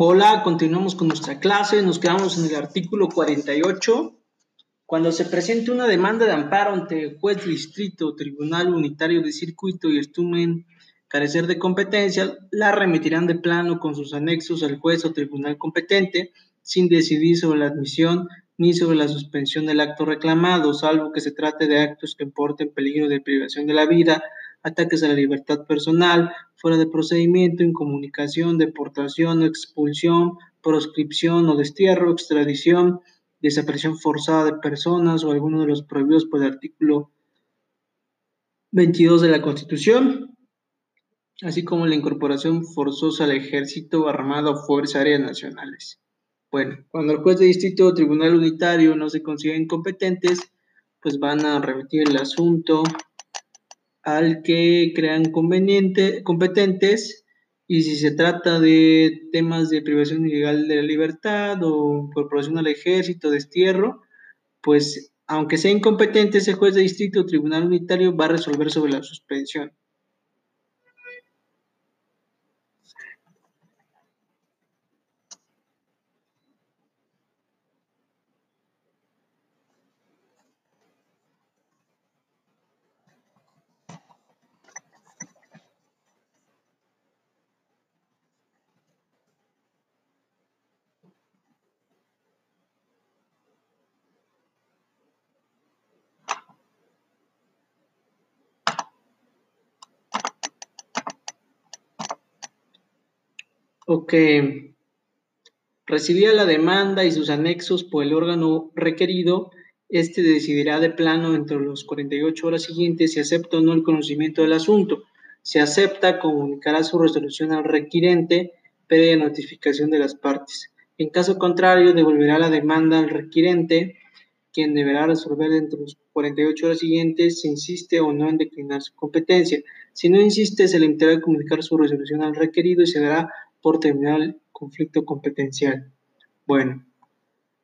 Hola, continuamos con nuestra clase. Nos quedamos en el artículo 48. Cuando se presente una demanda de amparo ante el juez de distrito tribunal unitario de circuito y estumen carecer de competencia, la remitirán de plano con sus anexos al juez o tribunal competente sin decidir sobre la admisión ni sobre la suspensión del acto reclamado, salvo que se trate de actos que importen peligro de privación de la vida, ataques a la libertad personal, fuera de procedimiento, incomunicación, deportación, expulsión, proscripción o destierro, extradición, desaparición forzada de personas o alguno de los prohibidos por el artículo 22 de la Constitución, así como la incorporación forzosa al ejército armado o fuerzas aéreas nacionales. Bueno, cuando el juez de distrito o tribunal unitario no se consideren competentes, pues van a remitir el asunto al que crean competentes y si se trata de temas de privación ilegal de la libertad o incorporación al ejército, destierro, pues aunque sea incompetente ese juez de distrito o tribunal unitario va a resolver sobre la suspensión. O que recibía la demanda y sus anexos por el órgano requerido, este decidirá de plano entre los 48 horas siguientes si acepta o no el conocimiento del asunto. Si acepta, comunicará su resolución al requirente previa notificación de las partes. En caso contrario, devolverá la demanda al requirente, quien deberá resolver dentro de los 48 horas siguientes si insiste o no en declinar su competencia. Si no insiste, se le limitará a comunicar su resolución al requerido y se dará por terminar el conflicto competencial. Bueno,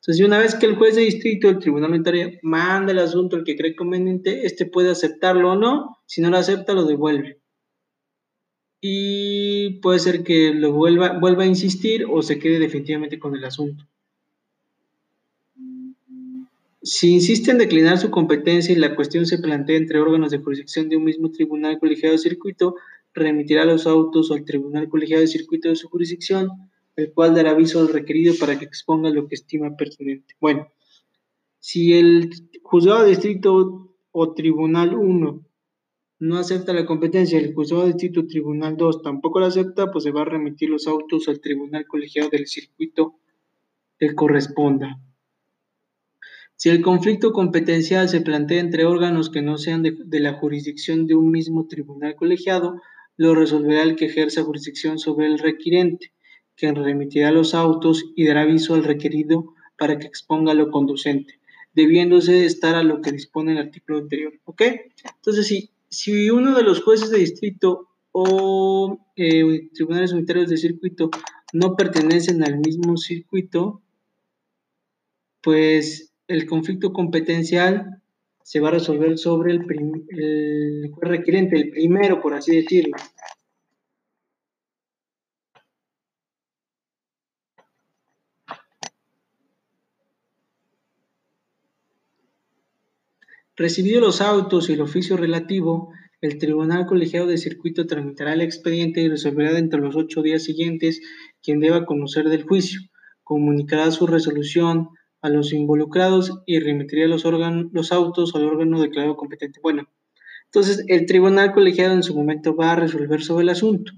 entonces una vez que el juez de distrito, el tribunal unitario, manda el asunto al que cree conveniente, este puede aceptarlo o no, si no lo acepta lo devuelve. Y puede ser que lo vuelva, vuelva a insistir o se quede definitivamente con el asunto. Si insiste en declinar su competencia y la cuestión se plantea entre órganos de jurisdicción de un mismo tribunal colegiado de circuito, remitirá los autos al Tribunal Colegiado de Circuito de su jurisdicción, el cual dará aviso al requerido para que exponga lo que estima pertinente. Bueno, si el juzgado de distrito o Tribunal 1 no acepta la competencia, el juzgado de distrito Tribunal 2 tampoco la acepta, pues se va a remitir los autos al Tribunal Colegiado del Circuito que corresponda. Si el conflicto competencial se plantea entre órganos que no sean de la jurisdicción de un mismo tribunal colegiado, lo resolverá el que ejerza jurisdicción sobre el requirente, quien remitirá los autos y dará aviso al requerido para que exponga lo conducente, debiéndose estar a lo que dispone el artículo anterior. ¿Ok? Entonces, si, si uno de los jueces de distrito o eh, tribunales unitarios de circuito no pertenecen al mismo circuito, pues el conflicto competencial se va a resolver sobre el, el requirente, el primero, por así decirlo. Recibidos los autos y el oficio relativo, el Tribunal Colegiado de Circuito tramitará el expediente y resolverá dentro de los ocho días siguientes quien deba conocer del juicio. Comunicará su resolución a los involucrados y remitiría los, los autos al órgano declarado competente. Bueno, entonces el tribunal colegiado en su momento va a resolver sobre el asunto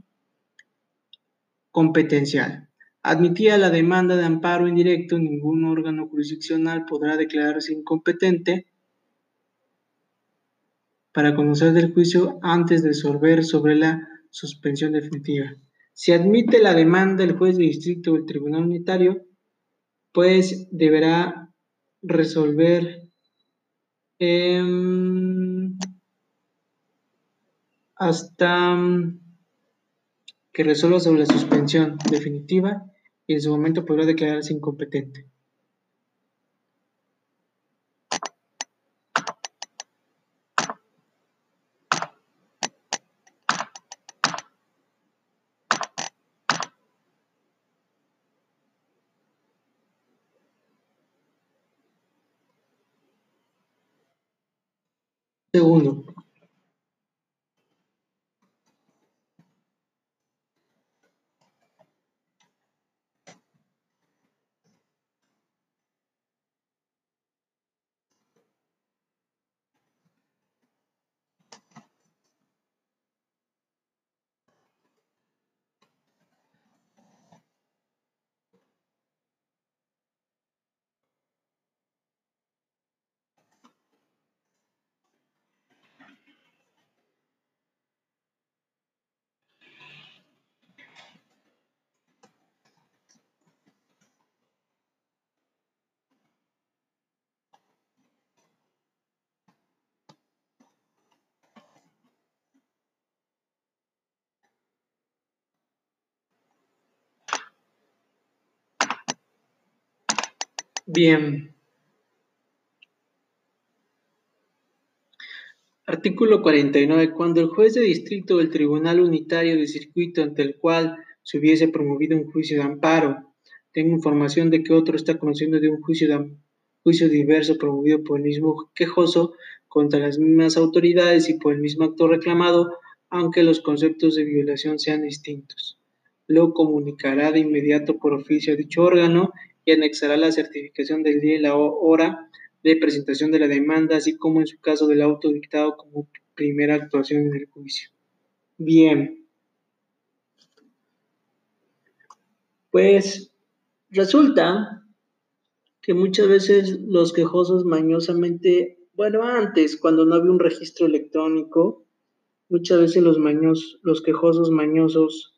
competencial. Admitida la demanda de amparo indirecto, ningún órgano jurisdiccional podrá declararse incompetente para conocer del juicio antes de resolver sobre la suspensión definitiva. Si admite la demanda el juez de distrito o el tribunal unitario, pues deberá resolver em, hasta que resuelva sobre la suspensión definitiva y en su momento podrá declararse incompetente. Segundo, Bien. Artículo 49. Cuando el juez de distrito del Tribunal Unitario de Circuito ante el cual se hubiese promovido un juicio de amparo tenga información de que otro está conociendo de un juicio, juicio diverso promovido por el mismo quejoso contra las mismas autoridades y por el mismo actor reclamado, aunque los conceptos de violación sean distintos. Lo comunicará de inmediato por oficio a dicho órgano y anexará la certificación del día y la hora de presentación de la demanda, así como en su caso del auto dictado como primera actuación en el juicio. Bien. Pues resulta que muchas veces los quejosos mañosamente, bueno, antes, cuando no había un registro electrónico, muchas veces los maños, los quejosos mañosos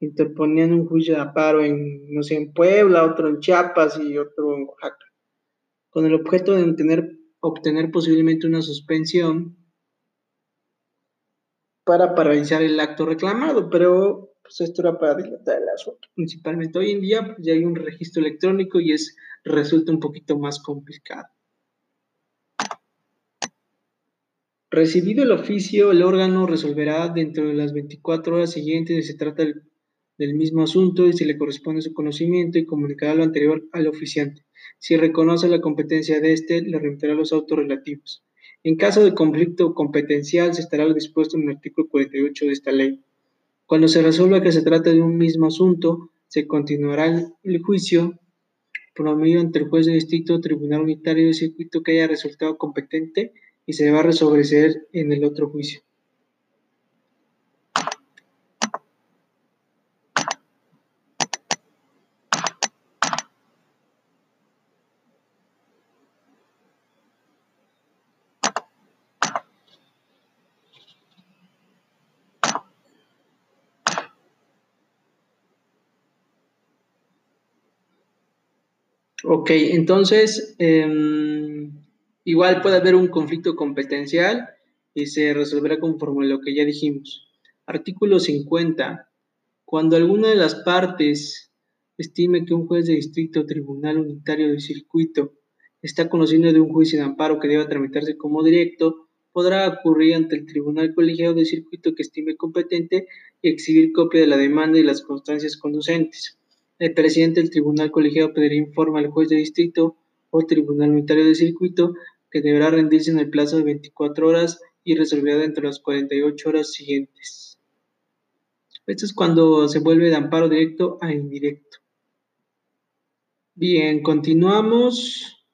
interponían un juicio de aparo en, no sé, en Puebla, otro en Chiapas y otro en Oaxaca, con el objeto de obtener, obtener posiblemente una suspensión para paralizar el acto reclamado, pero pues esto era para dilatar el asunto. Principalmente hoy en día pues, ya hay un registro electrónico y es resulta un poquito más complicado. Recibido el oficio, el órgano resolverá dentro de las 24 horas siguientes si se trata del del mismo asunto y si le corresponde su conocimiento y comunicará lo anterior al oficiante. Si reconoce la competencia de éste, le remitirá los autos relativos. En caso de conflicto competencial, se estará dispuesto en el artículo 48 de esta ley. Cuando se resuelva que se trata de un mismo asunto, se continuará el juicio promovido ante el juez de distrito o tribunal unitario de circuito que haya resultado competente y se va a resolver en el otro juicio. Ok, entonces, em, igual puede haber un conflicto competencial y se resolverá conforme a lo que ya dijimos. Artículo 50. Cuando alguna de las partes estime que un juez de distrito o tribunal unitario de circuito está conociendo de un juicio de amparo que deba tramitarse como directo, podrá acudir ante el tribunal colegiado de circuito que estime competente y exhibir copia de la demanda y las constancias conducentes. El presidente del tribunal colegiado pedirá informe al juez de distrito o tribunal unitario de circuito que deberá rendirse en el plazo de 24 horas y resolverá dentro de las 48 horas siguientes. Esto es cuando se vuelve de amparo directo a indirecto. Bien, continuamos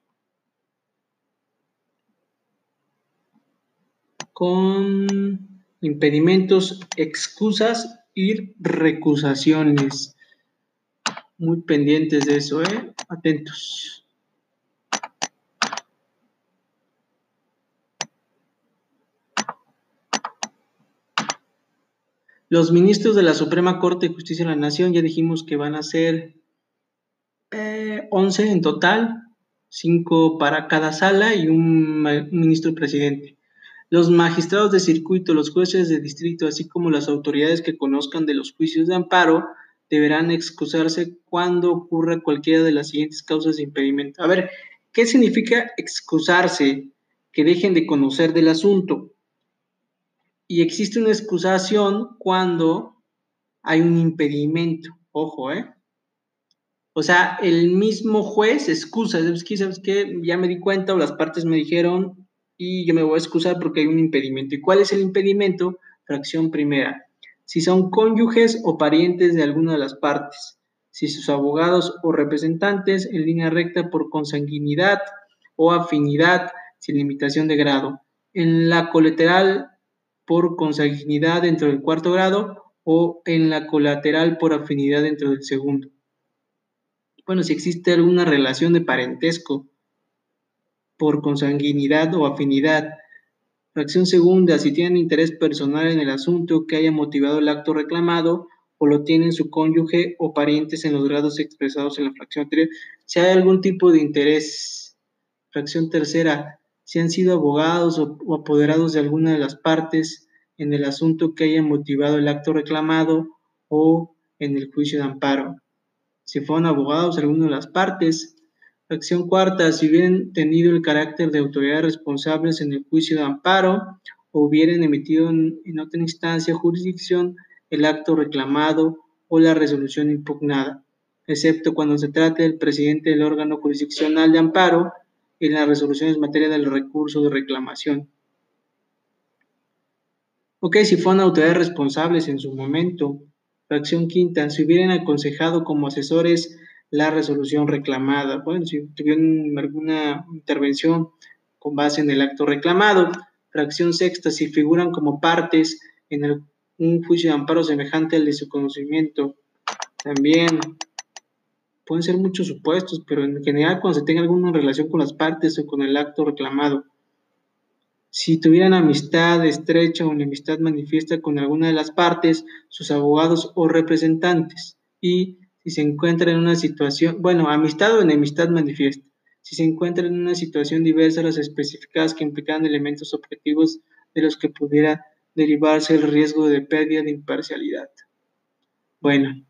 con impedimentos, excusas y recusaciones muy pendientes de eso, ¿eh? Atentos. Los ministros de la Suprema Corte de Justicia de la Nación ya dijimos que van a ser 11 eh, en total, 5 para cada sala y un ministro presidente. Los magistrados de circuito, los jueces de distrito, así como las autoridades que conozcan de los juicios de amparo, deberán excusarse cuando ocurra cualquiera de las siguientes causas de impedimento. A ver, ¿qué significa excusarse? Que dejen de conocer del asunto. Y existe una excusación cuando hay un impedimento. Ojo, ¿eh? O sea, el mismo juez excusa, ¿sabes qué? ¿Sabes? Ya me di cuenta o las partes me dijeron y yo me voy a excusar porque hay un impedimento. ¿Y cuál es el impedimento? Fracción primera. Si son cónyuges o parientes de alguna de las partes, si sus abogados o representantes en línea recta por consanguinidad o afinidad sin limitación de grado, en la colateral por consanguinidad dentro del cuarto grado o en la colateral por afinidad dentro del segundo. Bueno, si existe alguna relación de parentesco por consanguinidad o afinidad. Fracción segunda, si tienen interés personal en el asunto que haya motivado el acto reclamado o lo tienen su cónyuge o parientes en los grados expresados en la fracción anterior. Si hay algún tipo de interés. Fracción tercera, si han sido abogados o, apoderados de alguna de las partes en el asunto que haya motivado el acto reclamado o en el juicio de amparo. Si fueron abogados de alguna de las partes, Acción cuarta, si hubieran tenido el carácter de autoridades responsables en el juicio de amparo o hubieran emitido en, otra instancia jurisdicción el acto reclamado o la resolución impugnada, excepto cuando se trate del presidente del órgano jurisdiccional de amparo en las resoluciones en materia del recurso de reclamación. Ok, si fueron autoridades responsables en su momento. Fracción quinta, si hubieran aconsejado como asesores la resolución reclamada. Bueno, si tuvieron alguna intervención con base en el acto reclamado. Fracción sexta, si figuran como partes en un juicio de amparo semejante al de su conocimiento. También pueden ser muchos supuestos, pero en general cuando se tenga alguna relación con las partes o con el acto reclamado. Si tuvieran amistad estrecha o enemistad manifiesta con alguna de las partes, sus abogados o representantes. Y si se encuentra en una situación, bueno, amistad o enemistad manifiesta, si se encuentra en una situación diversa las especificadas que implican elementos objetivos de los que pudiera derivarse el riesgo de pérdida de imparcialidad. Bueno,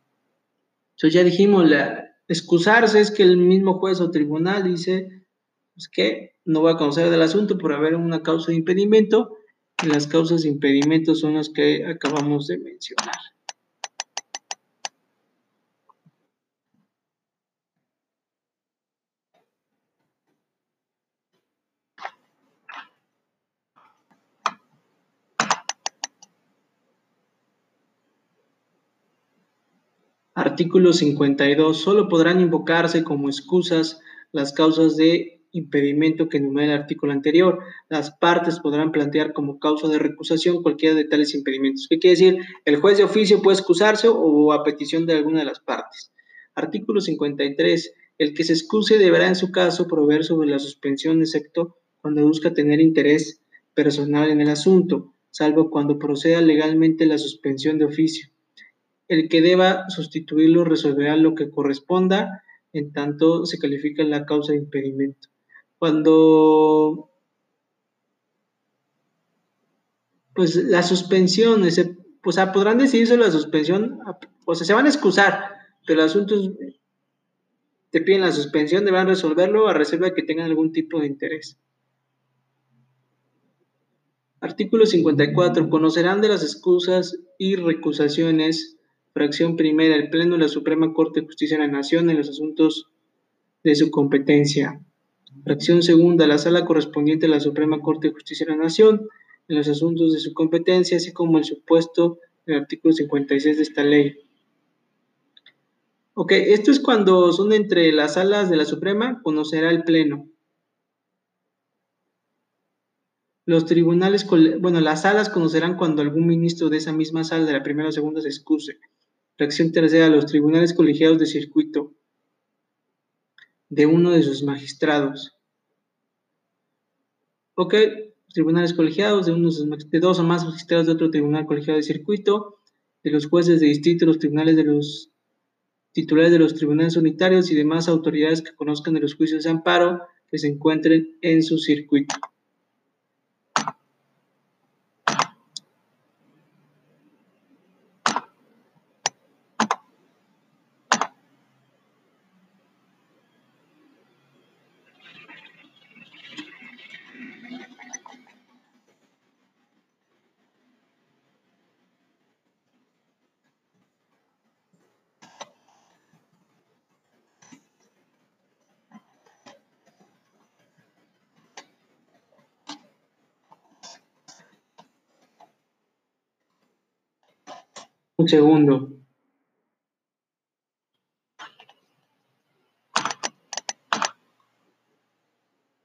eso ya dijimos, la, excusarse es que el mismo juez o tribunal dice pues, que no va a conocer del asunto por haber una causa de impedimento, y las causas de impedimento son las que acabamos de mencionar. Artículo 52. Solo podrán invocarse como excusas las causas de impedimento que enumera el artículo anterior. Las partes podrán plantear como causa de recusación cualquiera de tales impedimentos. ¿Qué quiere decir? El juez de oficio puede excusarse o a petición de alguna de las partes. Artículo 53. El que se excuse deberá en su caso proveer sobre la suspensión, excepto cuando busca tener interés personal en el asunto, salvo cuando proceda legalmente la suspensión de oficio. El que deba sustituirlo resolverá lo que corresponda, en tanto se califica la causa de impedimento. Cuando pues la suspensión, o sea, podrán decidirse la suspensión, o sea, se van a excusar, pero los asuntos te piden la suspensión, deberán resolverlo a reserva de que tengan algún tipo de interés. Artículo 54. Conocerán de las excusas y recusaciones Fracción primera. El Pleno de la Suprema Corte de Justicia de la Nación en los asuntos de su competencia. Fracción segunda. La sala correspondiente a la Suprema Corte de Justicia de la Nación en los asuntos de su competencia, así como el supuesto del artículo 56 de esta ley. Ok, esto es cuando son entre las salas de la Suprema, conocerá el Pleno. Los tribunales, bueno, las salas conocerán cuando algún ministro de esa misma sala de la primera o segunda se excuse. Fracción tercera, los tribunales colegiados de circuito de uno de sus magistrados. Ok, tribunales colegiados de, uno de, dos o más magistrados de otro tribunal colegiado de circuito, de los jueces de distrito, los tribunales de los titulares de los tribunales unitarios y demás autoridades que conozcan de los juicios de amparo que se encuentren en su circuito. Un segundo.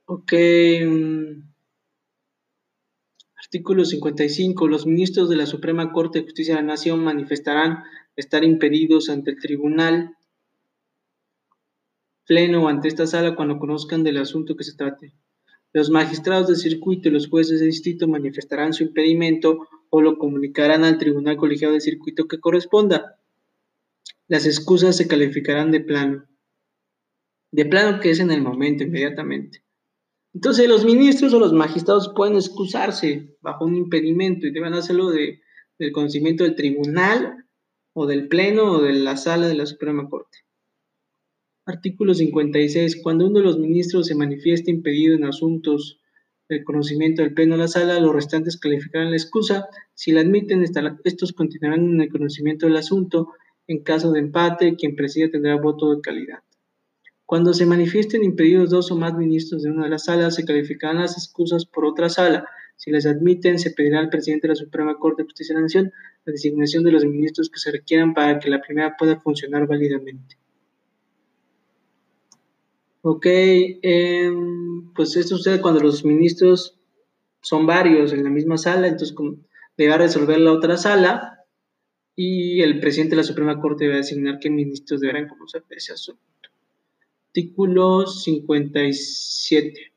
Ok. Mm. Artículo 55. Los ministros de la Suprema Corte de Justicia de la Nación manifestarán estar impedidos ante el tribunal pleno o ante esta sala cuando conozcan del asunto que se trate. Los magistrados de circuito y los jueces de distrito manifestarán su impedimento o lo comunicarán al tribunal colegiado de circuito que corresponda. Las excusas se calificarán de plano. De plano que es en el momento, inmediatamente. Entonces los ministros o los magistrados pueden excusarse bajo un impedimento y deben hacerlo de, del conocimiento del tribunal o del pleno o de la sala de la Suprema Corte. Artículo 56. Cuando uno de los ministros se manifieste impedido en asuntos del conocimiento del pleno o la sala, los restantes calificarán la excusa. Si la admiten, estos continuarán en el conocimiento del asunto. En caso de empate, quien presida tendrá voto de calidad. Cuando se manifiesten impedidos dos o más ministros de una de las salas, se calificarán las excusas por otra sala. Si las admiten, se pedirá al presidente de la Suprema Corte de Justicia de la Nación la designación de los ministros que se requieran para que la primera pueda funcionar válidamente. Ok, em, pues esto sucede cuando los ministros son varios en la misma sala, entonces le va a resolver la otra sala y el presidente de la Suprema Corte debe designar qué ministros deberán conocer ese asunto. Artículo 57.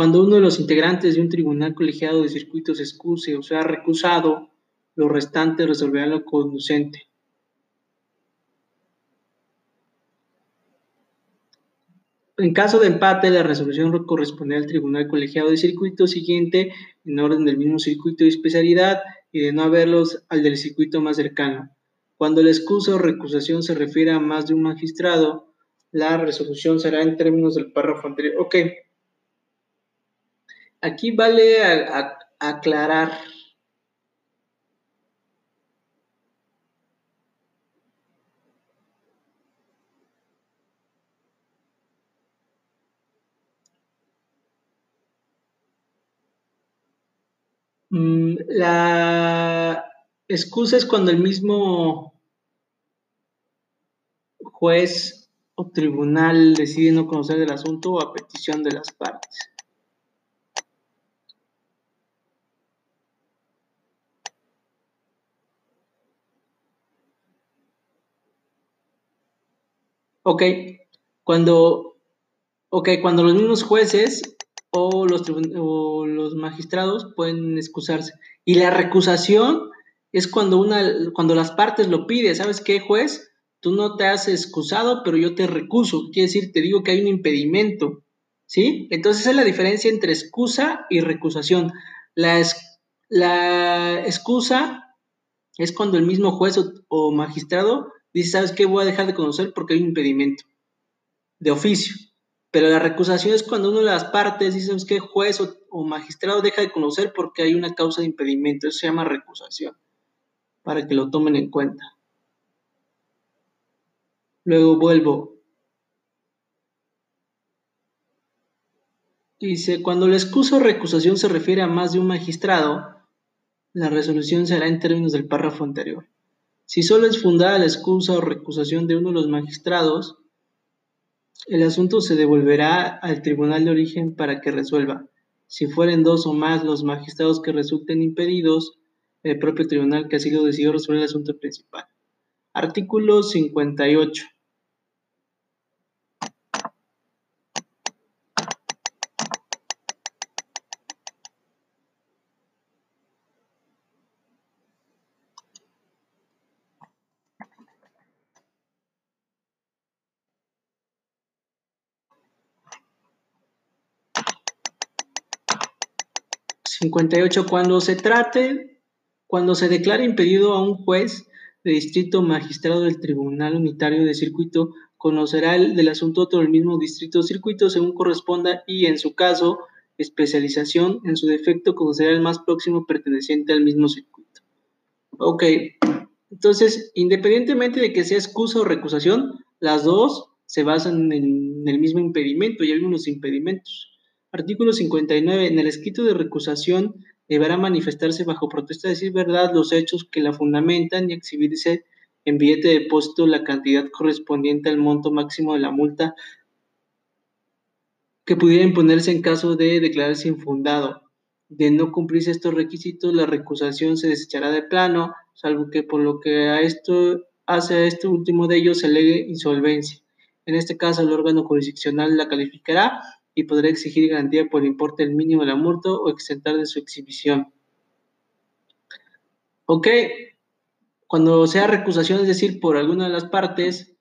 Cuando uno de los integrantes de un tribunal colegiado de circuitos se excuse o sea recusado, los restantes resolverán lo conducente. En caso de empate, la resolución corresponde al tribunal colegiado de circuito siguiente en orden del mismo circuito de especialidad y de no haberlos al del circuito más cercano. Cuando la excusa o recusación se refiere a más de un magistrado, la resolución será en términos del párrafo anterior. Ok. Aquí vale aclarar Mm, la excusa es cuando el mismo juez o tribunal decide no conocer el asunto o a petición de las partes. Ok, cuando, okay, cuando los mismos jueces o los, o los magistrados pueden excusarse. Y la recusación es cuando, una, cuando las partes lo piden. ¿Sabes qué, juez? Tú no te has excusado, pero yo te recuso. Quiere decir, te digo que hay un impedimento. ¿Sí? Entonces, esa es la diferencia entre excusa y recusación. La, la excusa es cuando el mismo juez o, o magistrado dice, ¿sabes qué? Voy a dejar de conocer porque hay un impedimento de oficio. Pero la recusación es cuando una de las partes dice que juez o, magistrado deja de conocer porque hay una causa de impedimento. Eso se llama recusación, para que lo tomen en cuenta. Luego vuelvo. Dice, cuando la excusa o recusación se refiere a más de un magistrado, la resolución será en términos del párrafo anterior. Si solo es fundada la excusa o recusación de uno de los magistrados, el asunto se devolverá al tribunal de origen para que resuelva. Si fueren dos o más los magistrados que resulten impedidos, el propio tribunal que así lo decidió resolver el asunto principal. Artículo 58. 58. Cuando se trate, cuando se declare impedido a un juez de distrito magistrado del Tribunal Unitario de Circuito, conocerá el del asunto otro del mismo distrito circuito según corresponda y, en su caso, especialización, en su defecto, conocerá el más próximo perteneciente al mismo circuito. Ok, entonces, independientemente de que sea excusa o recusación, las dos se basan en el mismo impedimento y hay unos impedimentos. Artículo 59. En el escrito de recusación deberá manifestarse bajo protesta de decir verdad los hechos que la fundamentan y exhibirse en billete de depósito la cantidad correspondiente al monto máximo de la multa que pudiera imponerse en caso de declararse infundado. De no cumplirse estos requisitos, la recusación se desechará de plano, salvo que por lo que a esto hace a este último de ellos se alegue insolvencia. En este caso, el órgano jurisdiccional la calificará y podrá exigir garantía por importe del mínimo de la multa o exentar de su exhibición. Ok, cuando sea recusación, es decir, por alguna de las partes,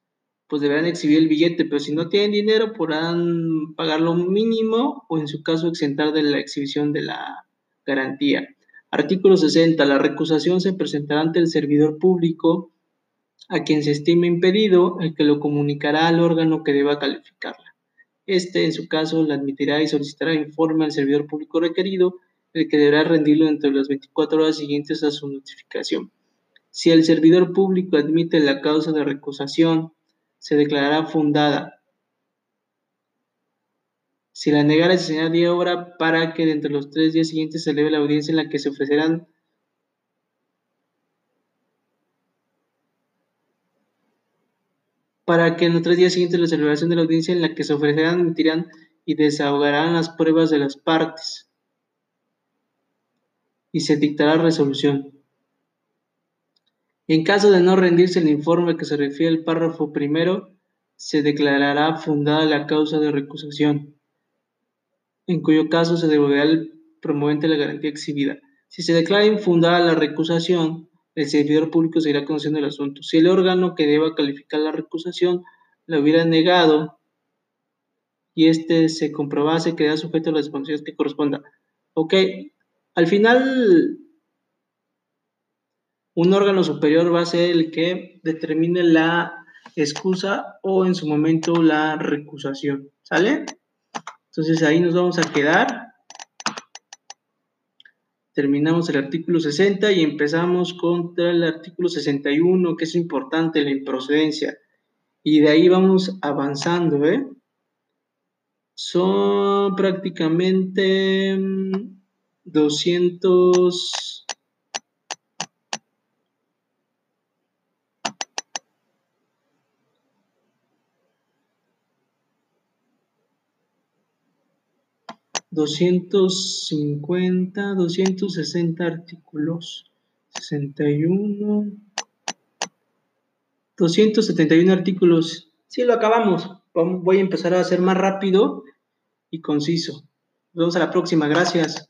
pues deberán exhibir el billete, pero si no tienen dinero podrán pagar lo mínimo o en su caso exentar de la exhibición de la garantía. Artículo 60. La recusación se presentará ante el servidor público a quien se estime impedido, el que lo comunicará al órgano que deba calificarla. Este, en su caso, la admitirá y solicitará informe al servidor público requerido, el que deberá rendirlo dentro de las 24 horas siguientes a su notificación. Si el servidor público admite la causa de recusación se declarará fundada. Si la negara, se señala día hora para que dentro de los tres días siguientes se eleve la audiencia en la que se ofrecerán para que en los tres días siguientes la celebración de la audiencia en la que se ofrecerán, emitirán y desahogarán las pruebas de las partes y se dictará resolución. En caso de no rendirse el informe que se refiere al párrafo primero, se declarará fundada la causa de recusación, en cuyo caso se devolverá al promovente la garantía exhibida. Si se declara infundada la recusación, el servidor público seguirá conociendo el asunto. Si el órgano que deba calificar la recusación la hubiera negado y éste se comprobase, queda sujeto a las responsabilidades que corresponda. Ok, al final un órgano superior va a ser el que determine la excusa o en su momento la recusación. ¿Sale? Entonces ahí nos vamos a quedar. Terminamos el artículo 60 y empezamos contra el artículo 61, que es importante, la improcedencia. Y de ahí vamos avanzando, ¿eh? Son prácticamente 200 250, 260 artículos, 61, 271 artículos. Sí, lo acabamos. Voy a empezar a hacer más rápido y conciso. Nos vemos a la próxima. Gracias.